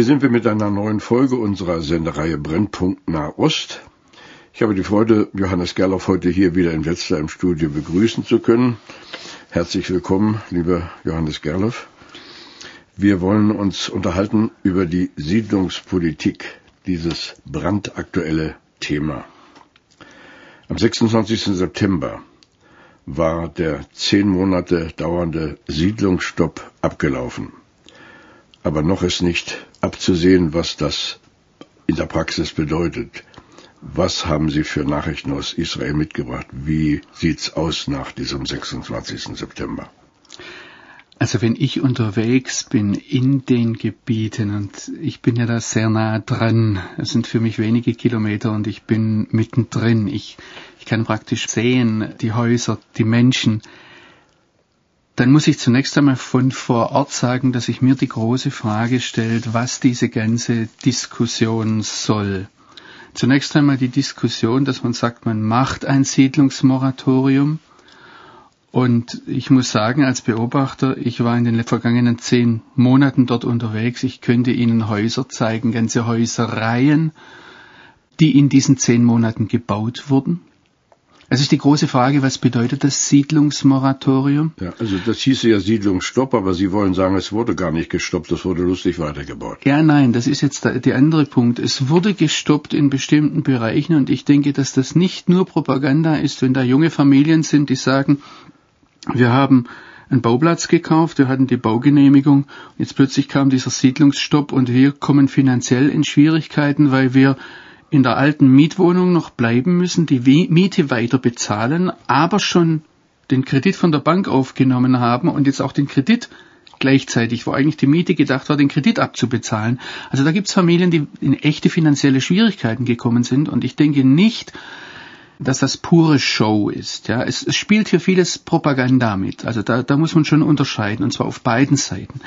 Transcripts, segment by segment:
Hier sind wir mit einer neuen Folge unserer Sendereihe Brennpunkt Nahost. Ich habe die Freude, Johannes Gerloff heute hier wieder in Wetzlar im Studio begrüßen zu können. Herzlich willkommen, lieber Johannes Gerloff. Wir wollen uns unterhalten über die Siedlungspolitik, dieses brandaktuelle Thema. Am 26. September war der zehn Monate dauernde Siedlungsstopp abgelaufen aber noch ist nicht abzusehen, was das in der Praxis bedeutet. Was haben Sie für Nachrichten aus Israel mitgebracht? Wie sieht's aus nach diesem 26. September? Also wenn ich unterwegs bin in den Gebieten und ich bin ja da sehr nah dran, es sind für mich wenige Kilometer und ich bin mittendrin, ich, ich kann praktisch sehen die Häuser, die Menschen, dann muss ich zunächst einmal von vor Ort sagen, dass sich mir die große Frage stellt, was diese ganze Diskussion soll. Zunächst einmal die Diskussion, dass man sagt, man macht ein Siedlungsmoratorium. Und ich muss sagen, als Beobachter, ich war in den vergangenen zehn Monaten dort unterwegs. Ich könnte Ihnen Häuser zeigen, ganze Häuserreihen, die in diesen zehn Monaten gebaut wurden. Es ist die große Frage, was bedeutet das Siedlungsmoratorium? Ja, also das hieße ja Siedlungsstopp, aber Sie wollen sagen, es wurde gar nicht gestoppt, es wurde lustig weitergebaut. Ja, nein, das ist jetzt der, der andere Punkt. Es wurde gestoppt in bestimmten Bereichen und ich denke, dass das nicht nur Propaganda ist, wenn da junge Familien sind, die sagen, wir haben einen Bauplatz gekauft, wir hatten die Baugenehmigung, jetzt plötzlich kam dieser Siedlungsstopp und wir kommen finanziell in Schwierigkeiten, weil wir in der alten Mietwohnung noch bleiben müssen, die Miete weiter bezahlen, aber schon den Kredit von der Bank aufgenommen haben und jetzt auch den Kredit gleichzeitig, wo eigentlich die Miete gedacht war, den Kredit abzubezahlen. Also da gibt es Familien, die in echte finanzielle Schwierigkeiten gekommen sind und ich denke nicht, dass das pure Show ist. Ja, es, es spielt hier vieles Propaganda mit. Also da, da muss man schon unterscheiden und zwar auf beiden Seiten.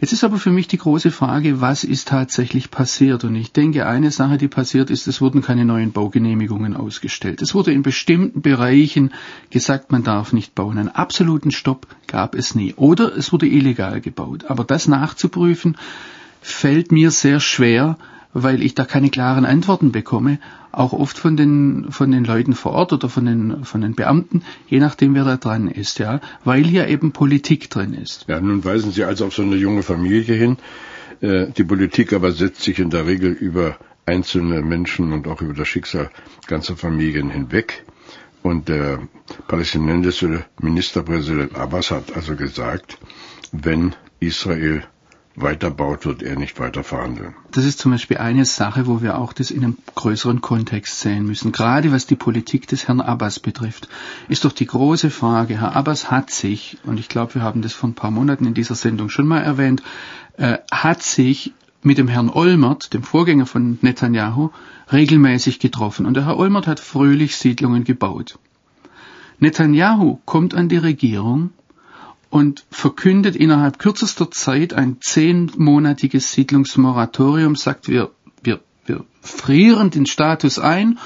Jetzt ist aber für mich die große Frage, was ist tatsächlich passiert? Und ich denke, eine Sache, die passiert ist, es wurden keine neuen Baugenehmigungen ausgestellt. Es wurde in bestimmten Bereichen gesagt, man darf nicht bauen. Einen absoluten Stopp gab es nie. Oder es wurde illegal gebaut. Aber das nachzuprüfen, fällt mir sehr schwer, weil ich da keine klaren Antworten bekomme, auch oft von den, von den Leuten vor Ort oder von den, von den Beamten, je nachdem wer da dran ist, ja, weil hier eben Politik drin ist. Ja, nun weisen Sie also auf so eine junge Familie hin. Äh, die Politik aber setzt sich in der Regel über einzelne Menschen und auch über das Schicksal ganzer Familien hinweg. Und der palästinensische Ministerpräsident Abbas hat also gesagt, wenn Israel weiterbaut, wird er nicht weiter verhandeln. Das ist zum Beispiel eine Sache, wo wir auch das in einem größeren Kontext sehen müssen. Gerade was die Politik des Herrn Abbas betrifft, ist doch die große Frage, Herr Abbas hat sich, und ich glaube, wir haben das vor ein paar Monaten in dieser Sendung schon mal erwähnt, äh, hat sich mit dem Herrn Olmert, dem Vorgänger von Netanyahu, regelmäßig getroffen. Und der Herr Olmert hat fröhlich Siedlungen gebaut. Netanyahu kommt an die Regierung und verkündet innerhalb kürzester Zeit ein zehnmonatiges Siedlungsmoratorium, sagt, wir, wir, wir frieren den Status ein,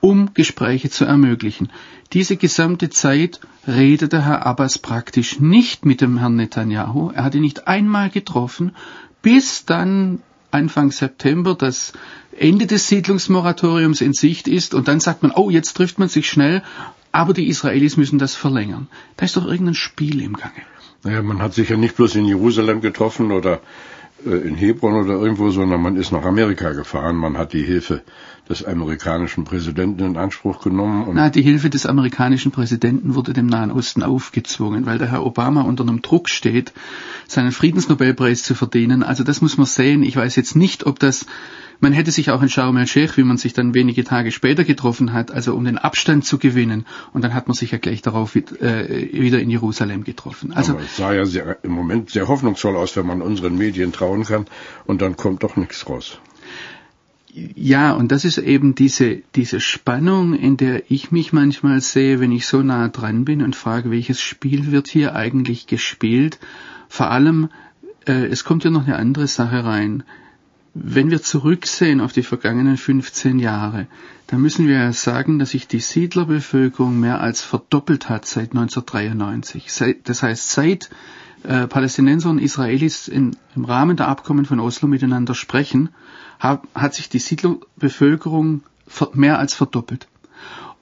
um Gespräche zu ermöglichen. Diese gesamte Zeit redete Herr Abbas praktisch nicht mit dem Herrn Netanyahu. Er hat ihn nicht einmal getroffen, bis dann Anfang September das Ende des Siedlungsmoratoriums in Sicht ist und dann sagt man, oh, jetzt trifft man sich schnell aber die Israelis müssen das verlängern. Da ist doch irgendein Spiel im Gange. Naja, man hat sich ja nicht bloß in Jerusalem getroffen oder äh, in Hebron oder irgendwo, sondern man ist nach Amerika gefahren. Man hat die Hilfe des amerikanischen Präsidenten in Anspruch genommen. Und Na, die Hilfe des amerikanischen Präsidenten wurde dem Nahen Osten aufgezwungen, weil der Herr Obama unter einem Druck steht, seinen Friedensnobelpreis zu verdienen. Also das muss man sehen. Ich weiß jetzt nicht, ob das Man hätte sich auch in Sharm el-Sheikh, wie man sich dann wenige Tage später getroffen hat, also um den Abstand zu gewinnen. Und dann hat man sich ja gleich darauf äh, wieder in Jerusalem getroffen. Also Aber es sah ja sehr, im Moment sehr hoffnungsvoll aus, wenn man unseren Medien trauen kann. Und dann kommt doch nichts raus. Ja, und das ist eben diese, diese Spannung, in der ich mich manchmal sehe, wenn ich so nah dran bin und frage, welches Spiel wird hier eigentlich gespielt. Vor allem, äh, es kommt ja noch eine andere Sache rein. Wenn wir zurücksehen auf die vergangenen 15 Jahre, dann müssen wir sagen, dass sich die Siedlerbevölkerung mehr als verdoppelt hat seit 1993. Das heißt, seit äh, Palästinenser und Israelis im Rahmen der Abkommen von Oslo miteinander sprechen, hat sich die Siedlerbevölkerung mehr als verdoppelt.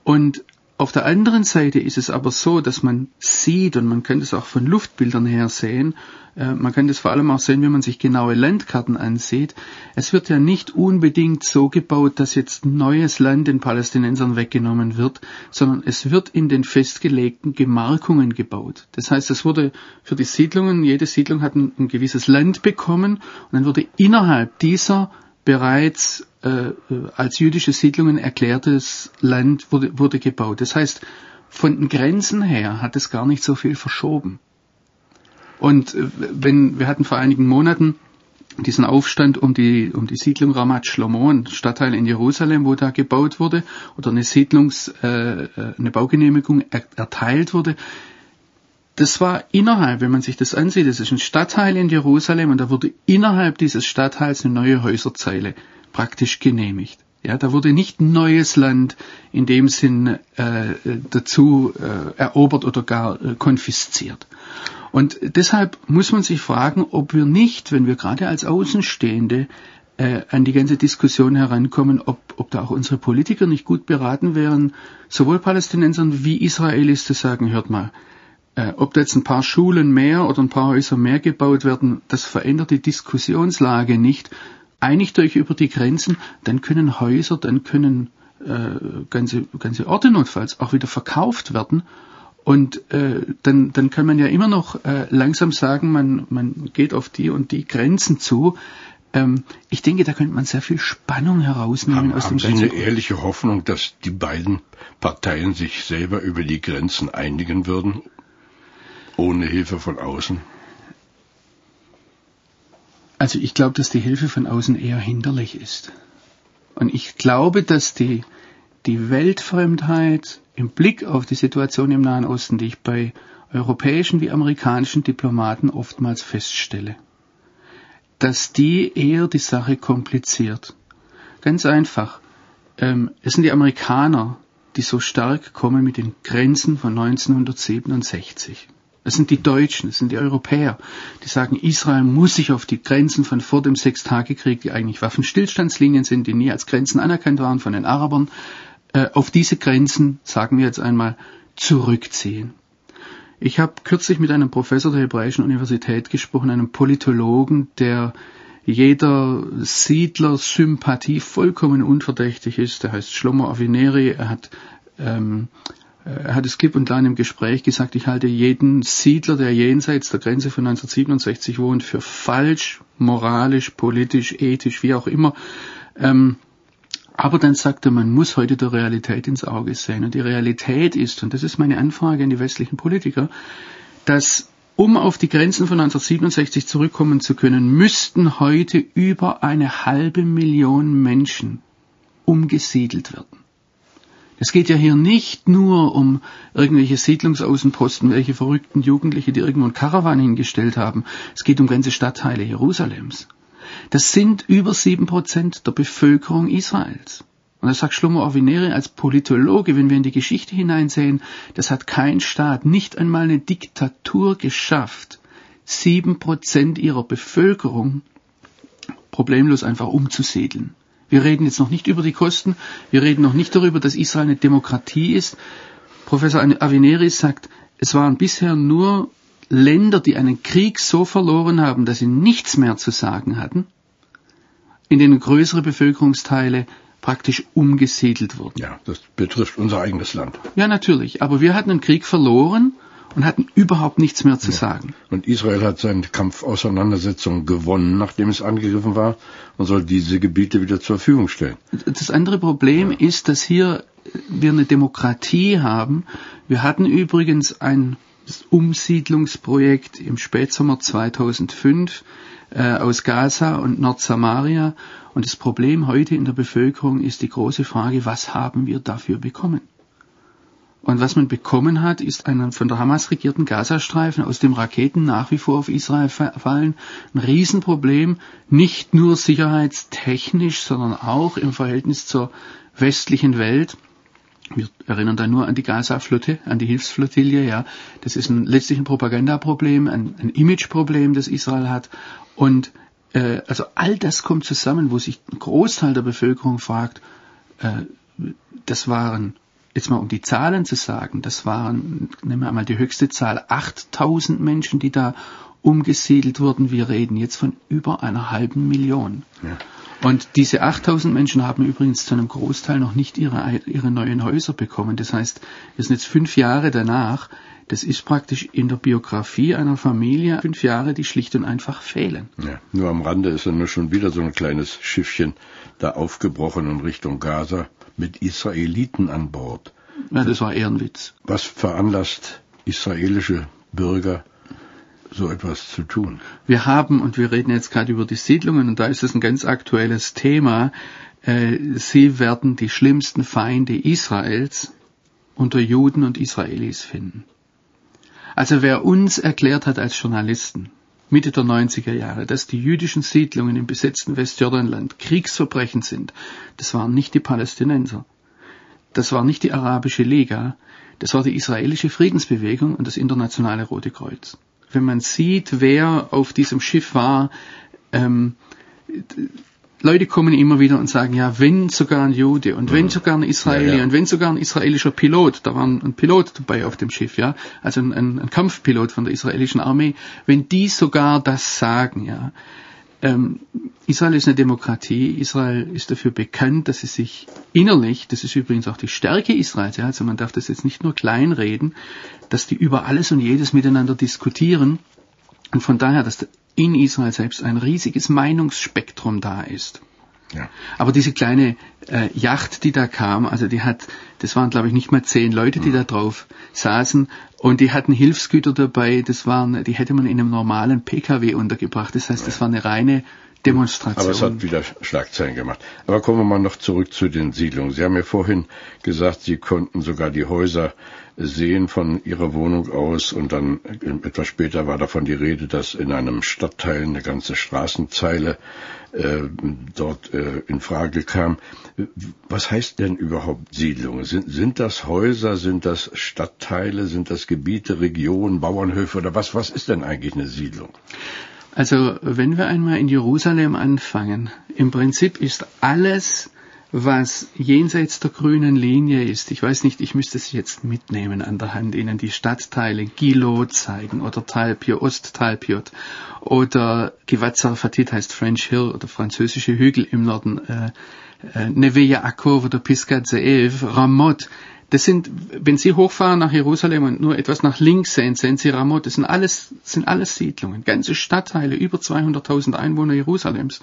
Und auf der anderen Seite ist es aber so, dass man sieht, und man kann das auch von Luftbildern her sehen, äh, man kann das vor allem auch sehen, wenn man sich genaue Landkarten ansieht, es wird ja nicht unbedingt so gebaut, dass jetzt neues Land den Palästinensern weggenommen wird, sondern es wird in den festgelegten Gemarkungen gebaut. Das heißt, es wurde für die Siedlungen, jede Siedlung hat ein, ein gewisses Land bekommen und dann wurde innerhalb dieser bereits äh, als jüdische Siedlungen erklärtes Land wurde, wurde gebaut. Das heißt, von den Grenzen her hat es gar nicht so viel verschoben. Und äh, wenn wir hatten vor einigen Monaten diesen Aufstand um die, um die Siedlung Ramat Shlomo, ein Stadtteil in Jerusalem, wo da gebaut wurde, oder eine Siedlungs, äh, äh eine Baugenehmigung er, erteilt wurde. Das war innerhalb, wenn man sich das ansieht, das ist ein Stadtteil in Jerusalem und da wurde innerhalb dieses Stadtteils eine neue Häuserzeile praktisch genehmigt. Ja, da wurde nicht neues Land in dem Sinn äh, dazu äh, erobert oder gar äh, konfisziert. Und deshalb muss man sich fragen, ob wir nicht, wenn wir gerade als Außenstehende äh, an die ganze Diskussion herankommen, ob, ob da auch unsere Politiker nicht gut beraten wären, sowohl Palästinensern wie Israelis zu sagen, hört mal, äh, ob da jetzt ein paar Schulen mehr oder ein paar Häuser mehr gebaut werden, das verändert die Diskussionslage nicht. Einigt euch über die Grenzen, dann können Häuser, dann können äh, ganze, ganze Orte notfalls auch wieder verkauft werden. Und äh, dann, dann kann man ja immer noch äh, langsam sagen, man, man geht auf die und die Grenzen zu. Ähm, ich denke, da könnte man sehr viel Spannung herausnehmen haben, aus dem Haben Sie eine ehrliche Hoffnung, dass die beiden Parteien sich selber über die Grenzen einigen würden ohne Hilfe von außen? Also ich glaube, dass die Hilfe von außen eher hinderlich ist. Und ich glaube, dass die, die Weltfremdheit im Blick auf die Situation im Nahen Osten, die ich bei europäischen wie amerikanischen Diplomaten oftmals feststelle, dass die eher die Sache kompliziert. Ganz einfach. Ähm, es sind die Amerikaner, die so stark kommen mit den Grenzen von 1967. Das sind die Deutschen, das sind die Europäer, die sagen, Israel muss sich auf die Grenzen von vor dem Sechstagekrieg, die eigentlich Waffenstillstandslinien sind, die nie als Grenzen anerkannt waren von den Arabern, äh, auf diese Grenzen, sagen wir jetzt einmal, zurückziehen. Ich habe kürzlich mit einem Professor der Hebräischen Universität gesprochen, einem Politologen, der jeder Siedler-Sympathie vollkommen unverdächtig ist. Der heißt Shlomo Avineri. Er hat ähm, hat es klipp und klar im Gespräch gesagt, ich halte jeden Siedler, der jenseits der Grenze von 1967 wohnt, für falsch, moralisch, politisch, ethisch, wie auch immer. Ähm, aber dann sagt er, man muss heute der Realität ins Auge sehen. Und die Realität ist, und das ist meine Anfrage an die westlichen Politiker, dass um auf die Grenzen von 1967 zurückkommen zu können, müssten heute über eine halbe Million Menschen umgesiedelt werden. Es geht ja hier nicht nur um irgendwelche Siedlungsaußenposten, welche verrückten Jugendliche, die irgendwo einen Karawan hingestellt haben. Es geht um ganze Stadtteile Jerusalems. Das sind über sieben Prozent der Bevölkerung Israels. Und das sagt Shlomo Avineri als Politologe, wenn wir in die Geschichte hineinsehen, das hat kein Staat, nicht einmal eine Diktatur geschafft, sieben Prozent ihrer Bevölkerung problemlos einfach umzusiedeln. Wir reden jetzt noch nicht über die Kosten. Wir reden noch nicht darüber, dass Israel eine Demokratie ist. Professor Avineri sagt, es waren bisher nur Länder, die einen Krieg so verloren haben, dass sie nichts mehr zu sagen hatten, in denen größere Bevölkerungsteile praktisch umgesiedelt wurden. Ja, das betrifft unser eigenes Land. Ja, natürlich. Aber wir hatten einen Krieg verloren und hatten überhaupt nichts mehr zu ja. sagen. Und Israel hat seine Kampfauseinandersetzung gewonnen, nachdem es angegriffen war, und soll diese Gebiete wieder zur Verfügung stellen. Das andere Problem ja. ist, dass hier wir eine Demokratie haben. Wir hatten übrigens ein Umsiedlungsprojekt im Spätsommer 2005 äh, aus Gaza und Nordsamaria. Und das Problem heute in der Bevölkerung ist die große Frage, was haben wir dafür bekommen? Und was man bekommen hat, ist ein von der Hamas regierten Gazastreifen, aus dem Raketen nach wie vor auf Israel fallen. Ein Riesenproblem, nicht nur sicherheitstechnisch, sondern auch im Verhältnis zur westlichen Welt. Wir erinnern da nur an die Gaza-Flotte, an die Hilfsflottille, ja. Das ist ein, letztlich ein Propagandaproblem, ein, ein Imageproblem, das Israel hat. Und äh, also all das kommt zusammen, wo sich ein Großteil der Bevölkerung fragt, äh, das waren jetzt mal um die Zahlen zu sagen, das waren, nehmen wir einmal die höchste Zahl, 8000 Menschen, die da umgesiedelt wurden. Wir reden jetzt von über einer halben Million. Ja. Und diese 8000 Menschen haben übrigens zu einem Großteil noch nicht ihre, ihre neuen Häuser bekommen. Das heißt, wir sind jetzt fünf Jahre danach. Das ist praktisch in der Biografie einer Familie fünf Jahre, die schlicht und einfach fehlen. Ja, nur am Rande ist dann nur schon wieder so ein kleines Schiffchen da aufgebrochen in Richtung Gaza mit Israeliten an Bord. Ja, das war eher ein Witz. Was veranlasst israelische Bürger so etwas zu tun? Wir haben, und wir reden jetzt gerade über die Siedlungen, und da ist es ein ganz aktuelles Thema, äh, sie werden die schlimmsten Feinde Israels unter Juden und Israelis finden. Also wer uns erklärt hat als Journalisten, Mitte der 90er Jahre, dass die jüdischen Siedlungen im besetzten Westjordanland Kriegsverbrechen sind, das waren nicht die Palästinenser. Das war nicht die Arabische Liga, das war die israelische Friedensbewegung und das internationale Rote Kreuz. Wenn man sieht, wer auf diesem Schiff war, ähm, Leute kommen immer wieder und sagen, ja, wenn sogar ein Jude und wenn sogar ein Israeli ja, ja. und wenn sogar ein israelischer Pilot, da war ein Pilot dabei auf dem Schiff, ja, also ein, ein Kampfpilot von der israelischen Armee, wenn die sogar das sagen, ja, ähm, Israel ist eine Demokratie. Israel ist dafür bekannt, dass sie sich innerlich, das ist übrigens auch die Stärke Israels, ja, also man darf das jetzt nicht nur kleinreden, dass die über alles und jedes miteinander diskutieren. Und von daher, dass in Israel selbst ein riesiges Meinungsspektrum da ist. Ja. Aber diese kleine äh, Yacht, die da kam, also die hat, das waren glaube ich nicht mal zehn Leute, die mhm. da drauf saßen und die hatten Hilfsgüter dabei, das waren, die hätte man in einem normalen PKW untergebracht. Das heißt, das war eine reine Demonstration. Aber es hat wieder Schlagzeilen gemacht. Aber kommen wir mal noch zurück zu den Siedlungen. Sie haben ja vorhin gesagt, Sie konnten sogar die Häuser sehen von ihrer Wohnung aus und dann etwas später war davon die Rede, dass in einem Stadtteil eine ganze Straßenzeile äh, dort äh, in Frage kam. Was heißt denn überhaupt Siedlungen? Sind, sind das Häuser, sind das Stadtteile, sind das Gebiete, Regionen, Bauernhöfe oder was? Was ist denn eigentlich eine Siedlung? Also wenn wir einmal in Jerusalem anfangen, im Prinzip ist alles was jenseits der grünen Linie ist. Ich weiß nicht, ich müsste es jetzt mitnehmen an der Hand, Ihnen die Stadtteile Gilo zeigen oder Talpiot, Osttalpiot oder Givat Sarfatit heißt French Hill oder französische Hügel im Norden, äh, äh, Neve Yaakov oder Piskat Zeev, Ramot. Das sind, wenn Sie hochfahren nach Jerusalem und nur etwas nach links sehen, sehen Sie Ramot. Das sind alles, sind alles Siedlungen. Ganze Stadtteile, über 200.000 Einwohner Jerusalems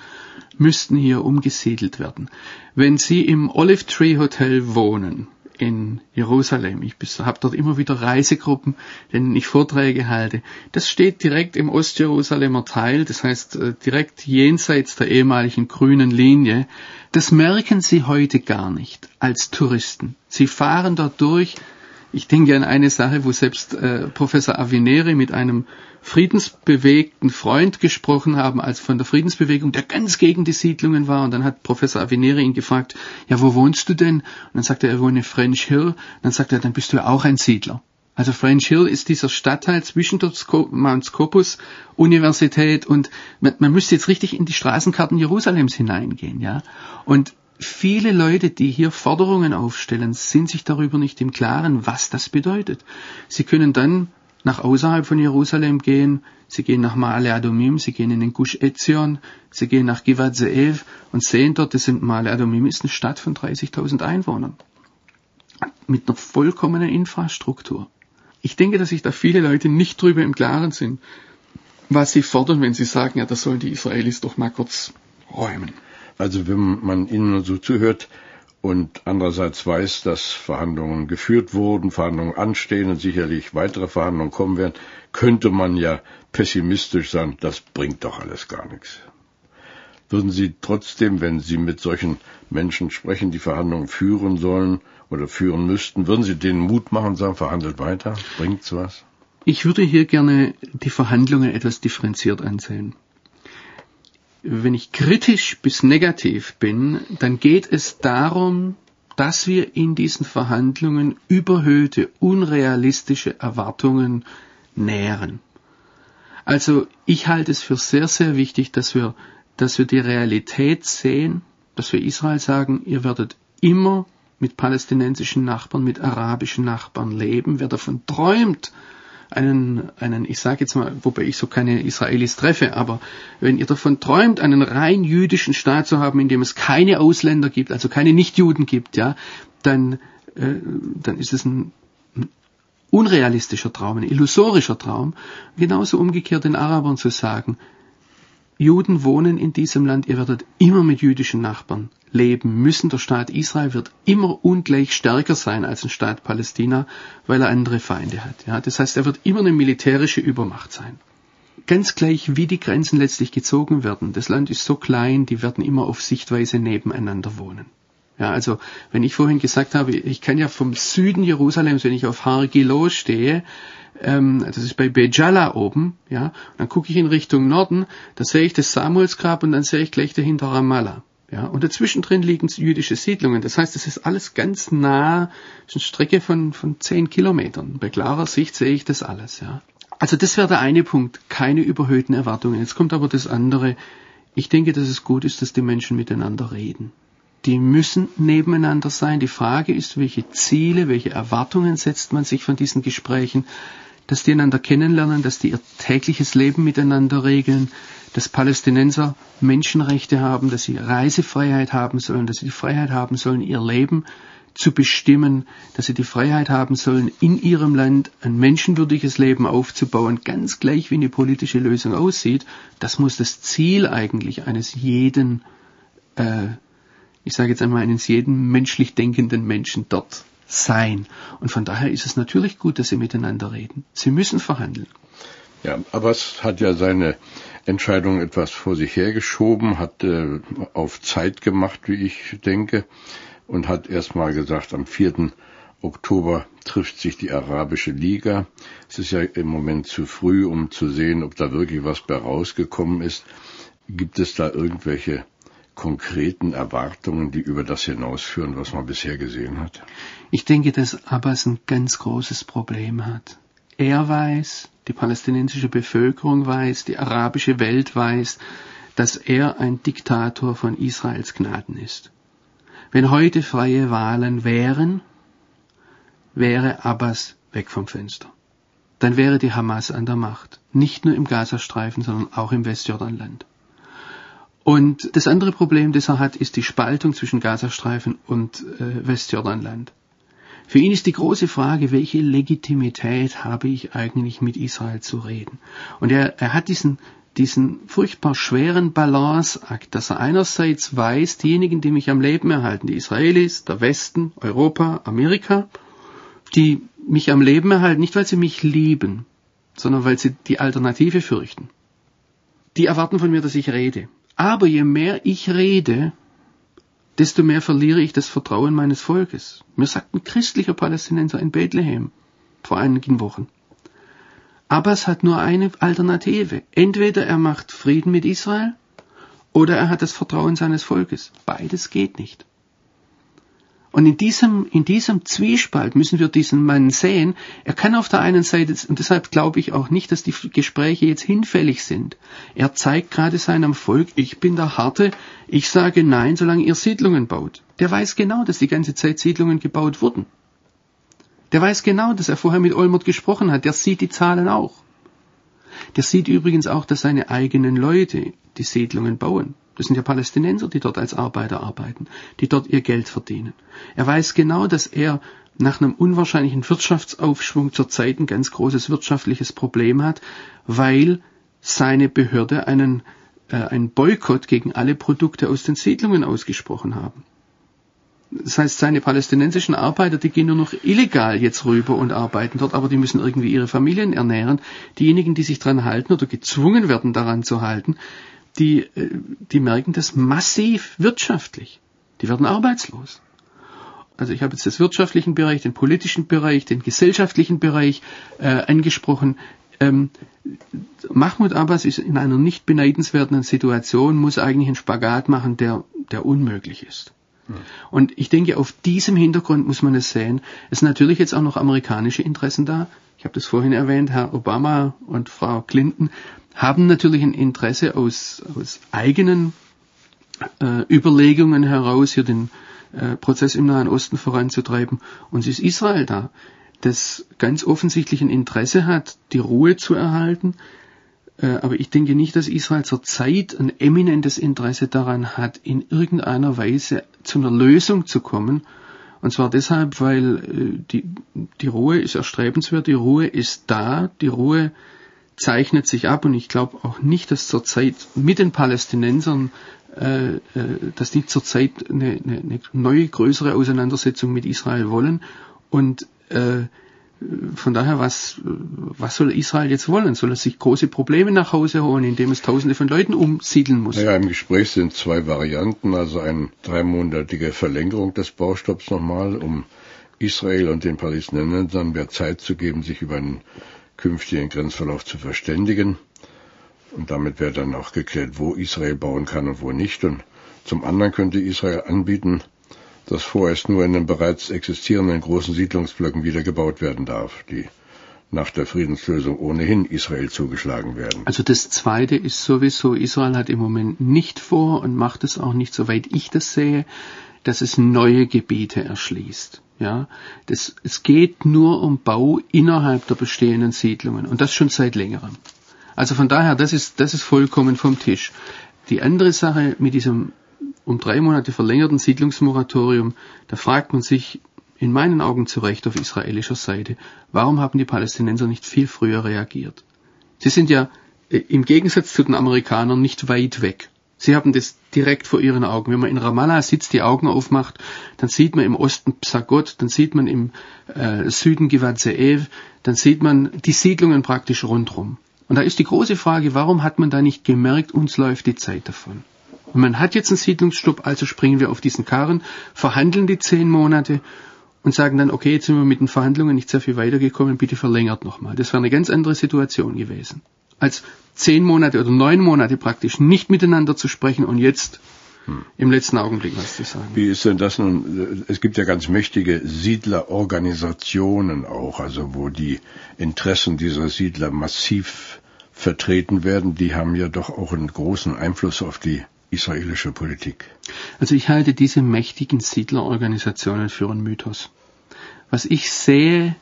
müssten hier umgesiedelt werden. Wenn Sie im Olive Tree Hotel wohnen, in Jerusalem. Ich habe dort immer wieder Reisegruppen, denen ich Vorträge halte. Das steht direkt im Ostjerusalemer Teil, das heißt äh, direkt jenseits der ehemaligen grünen Linie. Das merken Sie heute gar nicht als Touristen. Sie fahren dort durch. Ich denke an eine Sache, wo selbst äh, Professor Avineri mit einem friedensbewegten Freund gesprochen haben, als von der Friedensbewegung, der ganz gegen die Siedlungen war. Und dann hat Professor Avineri ihn gefragt, ja, wo wohnst du denn? Und dann sagte er, er wohne in French Hill. Und dann sagte er, dann bist du ja auch ein Siedler. Also French Hill ist dieser Stadtteil zwischen der Mount Scopus Universität und man, man müsste jetzt richtig in die Straßenkarten Jerusalems hineingehen, ja. Und viele Leute, die hier Forderungen aufstellen, sind sich darüber nicht im Klaren, was das bedeutet. Sie können dann nach außerhalb von Jerusalem gehen. Sie gehen nach Maale Adumim, sie gehen in den Gush Etzion, sie gehen nach Givat Zeev und sehen dort, das sind Maale Adumim ist eine Stadt von 30.000 Einwohnern. Mit einer vollkommenen Infrastruktur. ich denke, dass sich da viele Leute nicht drüber im Klaren sind, was sie fordern, wenn sie sagen, ja, das sollen die Israelis doch mal kurz räumen. Also wenn man ihnen so zuhört und andererseits weiß, dass Verhandlungen geführt wurden, Verhandlungen anstehen und sicherlich weitere Verhandlungen kommen werden, könnte man ja pessimistisch sagen, das bringt doch alles gar nichts. Würden Sie trotzdem, wenn Sie mit solchen Menschen sprechen, die Verhandlungen führen sollen oder führen müssten, würden Sie denen Mut machen und sagen, verhandelt weiter? Bringt's was? Ich würde hier gerne die Verhandlungen etwas differenziert ansehen wenn ich kritisch bis negativ bin, dann geht es darum, dass wir in diesen Verhandlungen überhöhte, unrealistische Erwartungen nähren. Also ich halte es für sehr, sehr wichtig, dass wir, dass wir die Realität sehen, dass wir Israel sagen, ihr werdet immer mit palästinensischen Nachbarn, mit arabischen Nachbarn leben. Wer davon träumt, einen, einen ich sage jetzt mal, wobei ich so keine Israelis treffe, aber wenn ihr davon träumt, einen rein jüdischen Staat zu haben, in dem es keine Ausländer gibt, also keine Nichtjuden gibt, ja, dann, äh, dann ist es ein, ein unrealistischer Traum, ein illusorischer Traum. Genauso umgekehrt den Arabern zu sagen, Juden wohnen in diesem Land, ihr werdet immer mit jüdischen Nachbarn leben müssen. Der Staat Israel wird immer ungleich stärker sein als ein Staat Palästina, weil er andere Feinde hat. Ja, das heißt, er wird immer eine militärische Übermacht sein. Ganz gleich, wie die Grenzen letztlich gezogen werden. Das Land ist so klein, die werden immer auf Sichtweise nebeneinander wohnen. Ja, also wenn ich vorhin gesagt habe, ich kann ja vom Süden Jerusalems, wenn ich auf Har Gilo stehe, ähm, das ist bei Bejala oben, ja, dann gucke ich in Richtung Norden, da sehe ich das Samuelsgrab und dann sehe ich gleich dahinter Ramallah. Ja, und dazwischen drin liegen jüdische Siedlungen. Das heißt, es ist alles ganz nah, ist eine Strecke von, von zehn Kilometern. Bei klarer Sicht sehe ich das alles, ja. Also das wäre der eine Punkt, keine überhöhten Erwartungen. Jetzt kommt aber das andere. Ich denke, dass es gut ist, dass die Menschen miteinander reden. Die müssen nebeneinander sein. Die Frage ist, welche Ziele, welche Erwartungen setzt man sich von diesen Gesprächen dass die einander kennenlernen, dass die ihr tägliches Leben miteinander regeln, dass Palästinenser Menschenrechte haben, dass sie Reisefreiheit haben sollen, dass sie die Freiheit haben sollen, ihr Leben zu bestimmen, dass sie die Freiheit haben sollen, in ihrem Land ein menschenwürdiges Leben aufzubauen, ganz gleich wie eine politische Lösung aussieht. Das muss das Ziel eigentlich eines jeden, äh, ich sage jetzt einmal, eines jeden menschlich denkenden Menschen dort sein. Und von daher ist es natürlich gut, dass sie miteinander reden. Sie müssen verhandeln. Ja, Abbas hat ja seine Entscheidung etwas vor sich hergeschoben, hat äh, auf Zeit gemacht, wie ich denke, und hat erstmal gesagt, am 4. Oktober trifft sich die Arabische Liga. Es ist ja im Moment zu früh, um zu sehen, ob da wirklich was bei rausgekommen ist. Gibt es da irgendwelche konkreten Erwartungen, die über das hinausführen, was man bisher gesehen hat? Ich denke, dass Abbas ein ganz großes Problem hat. Er weiß, die palästinensische Bevölkerung weiß, die arabische Welt weiß, dass er ein Diktator von Israels Gnaden ist. Wenn heute freie Wahlen wären, wäre Abbas weg vom Fenster. Dann wäre die Hamas an der Macht. Nicht nur im Gazastreifen, sondern auch im Westjordanland. Und das andere Problem, das er hat, ist die Spaltung zwischen Gazastreifen und äh, Westjordanland. Für ihn ist die große Frage, welche Legitimität habe ich eigentlich mit Israel zu reden? Und er, er hat diesen, diesen furchtbar schweren Balanceakt, dass er einerseits weiß, diejenigen, die mich am Leben erhalten, die Israelis, der Westen, Europa, Amerika, die mich am Leben erhalten, nicht weil sie mich lieben, sondern weil sie die Alternative fürchten. Die erwarten von mir, dass ich rede. Aber je mehr ich rede, desto mehr verliere ich das Vertrauen meines Volkes. Mir sagt ein christlicher Palästinenser in Bethlehem vor einigen Wochen. Abbas hat nur eine Alternative. Entweder er macht Frieden mit Israel oder er hat das Vertrauen seines Volkes. Beides geht nicht. Und in diesem, in diesem Zwiespalt müssen wir diesen Mann sehen. Er kann auf der einen Seite, und deshalb glaube ich auch nicht, dass die Gespräche jetzt hinfällig sind. Er zeigt gerade seinem Volk, ich bin der Harte, ich sage nein, solange ihr Siedlungen baut. Der weiß genau, dass die ganze Zeit Siedlungen gebaut wurden. Der weiß genau, dass er vorher mit Olmert gesprochen hat. Der sieht die Zahlen auch. Der sieht übrigens auch, dass seine eigenen Leute die Siedlungen bauen. Das sind ja Palästinenser, die dort als Arbeiter arbeiten, die dort ihr Geld verdienen. Er weiß genau, dass er nach einem unwahrscheinlichen Wirtschaftsaufschwung zurzeit ein ganz großes wirtschaftliches Problem hat, weil seine Behörde einen, äh, einen Boykott gegen alle Produkte aus den Siedlungen ausgesprochen haben. Das heißt, seine palästinensischen Arbeiter, die gehen nur noch illegal jetzt rüber und arbeiten dort, aber die müssen irgendwie ihre Familien ernähren. Diejenigen, die sich daran halten oder gezwungen werden, daran zu halten, die, äh, die merken das massiv wirtschaftlich. Die werden arbeitslos. Also ich habe jetzt das wirtschaftlichen Bereich, den politischen Bereich, den gesellschaftlichen Bereich äh, angesprochen. Ähm, Mahmoud Abbas ist in einer nicht beneidenswerten Situation, muss eigentlich einen Spagat machen, der, der unmöglich ist. Und ich denke, auf diesem Hintergrund muss man es sehen. Es sind natürlich jetzt auch noch amerikanische Interessen da. Ich habe das vorhin erwähnt, Herr Obama und Frau Clinton haben natürlich ein Interesse aus, aus eigenen äh, Überlegungen heraus, hier den äh, Prozess im Nahen Osten voranzutreiben. Und es ist Israel da, das ganz offensichtlich ein Interesse hat, die Ruhe zu erhalten, aber ich denke nicht, dass Israel zurzeit ein eminentes Interesse daran hat, in irgendeiner Weise zu einer Lösung zu kommen. Und zwar deshalb, weil äh, die, die Ruhe ist erstrebenswert, die Ruhe ist da, die Ruhe zeichnet sich ab und ich glaube auch nicht, dass zurzeit mit den Palästinensern, äh, äh, dass die zurzeit eine, eine, eine neue, größere Auseinandersetzung mit Israel wollen. Und äh, von daher, was, was soll Israel jetzt wollen? Soll es sich große Probleme nach Hause holen, indem es Tausende von Leuten umsiedeln muss? Naja, im Gespräch sind zwei Varianten, also eine dreimonatige Verlängerung des Baustopps nochmal, um Israel und den Palästinensern mehr Zeit zu geben, sich über einen künftigen Grenzverlauf zu verständigen. Und damit wäre dann auch geklärt, wo Israel bauen kann und wo nicht. Und zum anderen könnte Israel anbieten, dass vorerst nur in den bereits existierenden großen Siedlungsblöcken wiedergebaut werden darf, die nach der Friedenslösung ohnehin Israel zugeschlagen werden. Also das Zweite ist sowieso, Israel hat im Moment nicht vor und macht es auch nicht, soweit ich das sehe, dass es neue Gebiete erschließt. Ja, das, es geht nur um Bau innerhalb der bestehenden Siedlungen und das schon seit längerem. Also von daher, das ist, das ist vollkommen vom Tisch. Die andere Sache mit diesem um drei Monate verlängerten Siedlungsmoratorium, da fragt man sich in meinen Augen zu Recht auf israelischer Seite, warum haben die Palästinenser nicht viel früher reagiert? Sie sind ja äh, im Gegensatz zu den Amerikanern nicht weit weg. Sie haben das direkt vor ihren Augen. Wenn man in Ramallah sitzt, die Augen aufmacht, dann sieht man im Osten Psagot, dann sieht man im äh, Süden Givat dann sieht man die Siedlungen praktisch rundrum. Und da ist die große Frage, warum hat man da nicht gemerkt, uns läuft die Zeit davon? Und man hat jetzt einen Siedlungsstopp, also springen wir auf diesen Karren, verhandeln die zehn Monate und sagen dann, okay, jetzt sind wir mit den Verhandlungen nicht sehr viel weitergekommen, bitte verlängert nochmal. Das wäre eine ganz andere Situation gewesen. Als zehn Monate oder neun Monate praktisch nicht miteinander zu sprechen und jetzt hm. im letzten Augenblick was zu sagen. Wie ist denn das nun? Es gibt ja ganz mächtige Siedlerorganisationen auch, also wo die Interessen dieser Siedler massiv vertreten werden. Die haben ja doch auch einen großen Einfluss auf die israelische Politik? Also ich halte diese mächtigen Siedlerorganisationen für einen Mythos. Was ich sehe,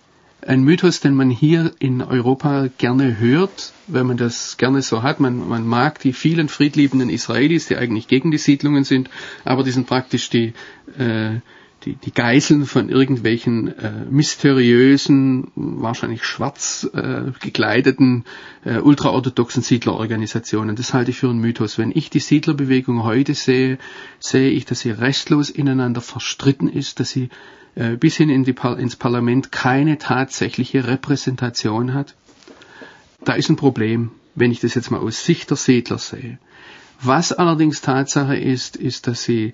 ein Mythos, den man hier in Europa gerne hört, wenn man das gerne so hat. Man, man mag die vielen friedliebenden Israelis, die eigentlich gegen die Siedlungen sind, aber die sind praktisch die, äh, die, die Geiseln von irgendwelchen äh, mysteriösen, wahrscheinlich schwarz äh, gekleideten, äh, ultraorthodoxen Siedlerorganisationen. Das halte ich für einen Mythos. Wenn ich die Siedlerbewegung heute sehe, sehe ich, dass sie restlos ineinander verstritten ist, dass sie äh, bis hin in die, ins Parlament keine tatsächliche Repräsentation hat. Da ist ein Problem, wenn ich das jetzt mal aus Sicht der Siedler sehe. Was allerdings Tatsache ist, ist, dass sie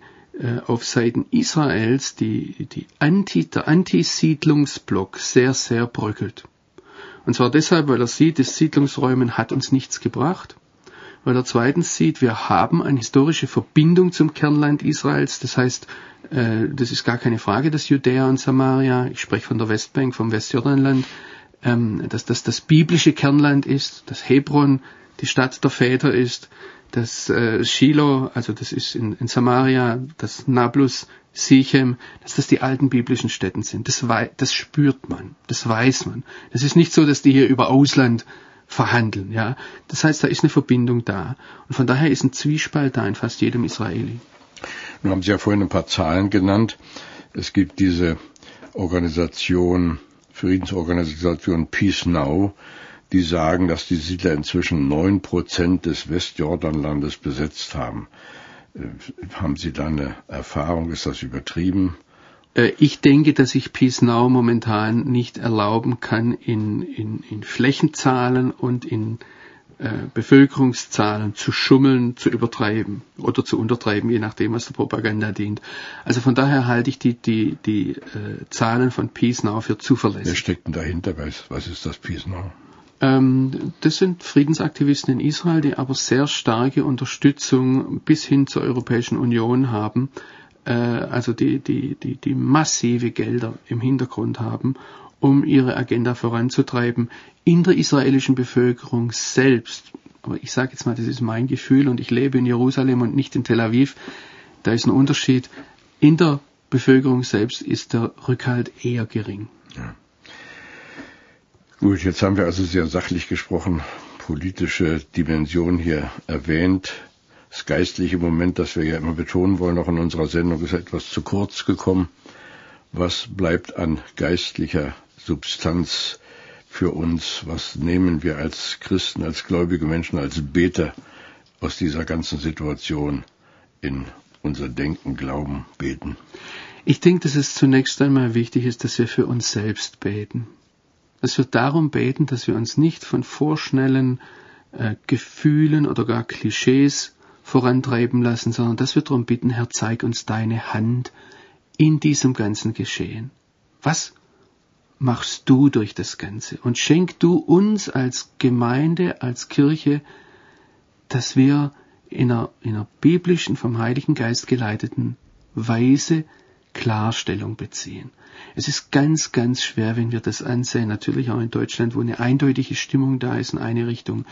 auf Seiten Israels die, die Anti, der Antisiedlungsblock sehr, sehr bröckelt. Und zwar deshalb, weil er sieht, das Siedlungsräumen hat uns nichts gebracht, weil er zweitens sieht, wir haben eine historische Verbindung zum Kernland Israels, das heißt, äh, das ist gar keine Frage, dass Judäa und Samaria, ich spreche von der Westbank, vom Westjordanland, ähm, dass das das biblische Kernland ist, dass Hebron die Stadt der Väter ist, dass äh, Shiloh, also das ist in, in Samaria, das Nablus, Sichem, dass das die alten biblischen Städten sind. Das, das spürt man, das weiß man. Das ist nicht so, dass die hier über Ausland verhandeln. Ja, das heißt, da ist eine Verbindung da und von daher ist ein Zwiespalt da in fast jedem Israeli. Nun haben Sie ja vorhin ein paar Zahlen genannt. Es gibt diese Organisation, Friedensorganisation Peace Now, die sagen, dass die Siedler inzwischen neun Prozent des Westjordanlandes besetzt haben. Äh, haben Sie da eine Erfahrung? Ist das übertrieben? Äh, ich denke, dass ich Peace Now momentan nicht erlauben kann, in, in, in Flächenzahlen und in äh, Bevölkerungszahlen zu schummeln, zu übertreiben oder zu untertreiben, je nachdem, was der Propaganda dient. Also von daher halte ich die, die, die äh, Zahlen von Peace Now für zuverlässig. Wer steckt denn dahinter? Was ist das Peace Now? Ähm, das sind Friedensaktivisten in Israel, die aber sehr starke Unterstützung bis hin zur Europäischen Union haben, äh, also die, die, die, die massive Gelder im Hintergrund haben, um ihre Agenda voranzutreiben in der israelischen Bevölkerung selbst. Aber ich sage jetzt mal, das ist mein Gefühl und ich lebe in Jerusalem und nicht in Tel Aviv. Da ist ein Unterschied. In der Bevölkerung selbst ist der Rückhalt eher gering. Gut, jetzt haben wir also sehr sachlich gesprochen, politische Dimension hier erwähnt. Das geistliche Moment, das wir ja immer betonen wollen, auch in unserer Sendung, ist etwas zu kurz gekommen. Was bleibt an geistlicher Substanz für uns? Was nehmen wir als Christen, als gläubige Menschen, als Beter aus dieser ganzen Situation in unser Denken, Glauben, Beten? Ich denke, dass es zunächst einmal wichtig ist, dass wir für uns selbst beten dass wir darum beten, dass wir uns nicht von vorschnellen äh, Gefühlen oder gar Klischees vorantreiben lassen, sondern dass wir darum bitten, Herr, zeig uns deine Hand in diesem ganzen Geschehen. Was machst du durch das Ganze? Und schenk du uns als Gemeinde, als Kirche, dass wir in einer, in einer biblischen, vom Heiligen Geist geleiteten Weise Klarstellung beziehen. Es ist ganz, ganz schwer, wenn wir das ansehen, natürlich auch in Deutschland, wo eine eindeutige Stimmung da ist in eine Richtung,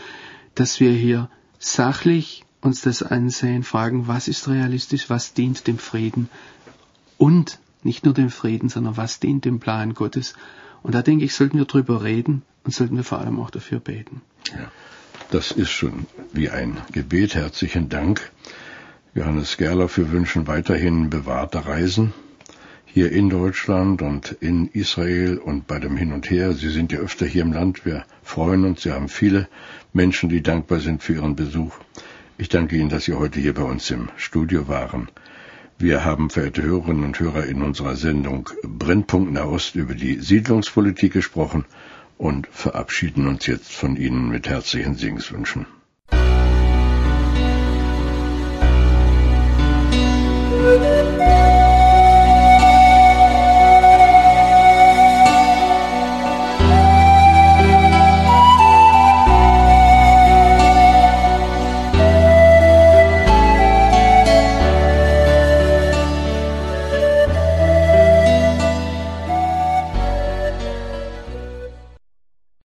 dass wir hier sachlich uns das ansehen, fragen, was ist realistisch, was dient dem Frieden und nicht nur dem Frieden, sondern was dient dem Plan Gottes. Und da denke ich, sollten wir drüber reden und sollten wir vor allem auch dafür beten. Ja, das ist schon wie ein Gebet. Herzlichen Dank. Johannes Gerler, wir wünschen weiterhin bewahrte Reisen hier in Deutschland und in Israel und bei dem Hin und Her. Sie sind ja öfter hier im Land. Wir freuen uns. Sie haben viele Menschen, die dankbar sind für Ihren Besuch. Ich danke Ihnen, dass Sie heute hier bei uns im Studio waren. Wir haben, verehrte Hörerinnen und Hörer, in unserer Sendung Brennpunkt Nahost über die Siedlungspolitik gesprochen und verabschieden uns jetzt von Ihnen mit herzlichen Singenswünschen.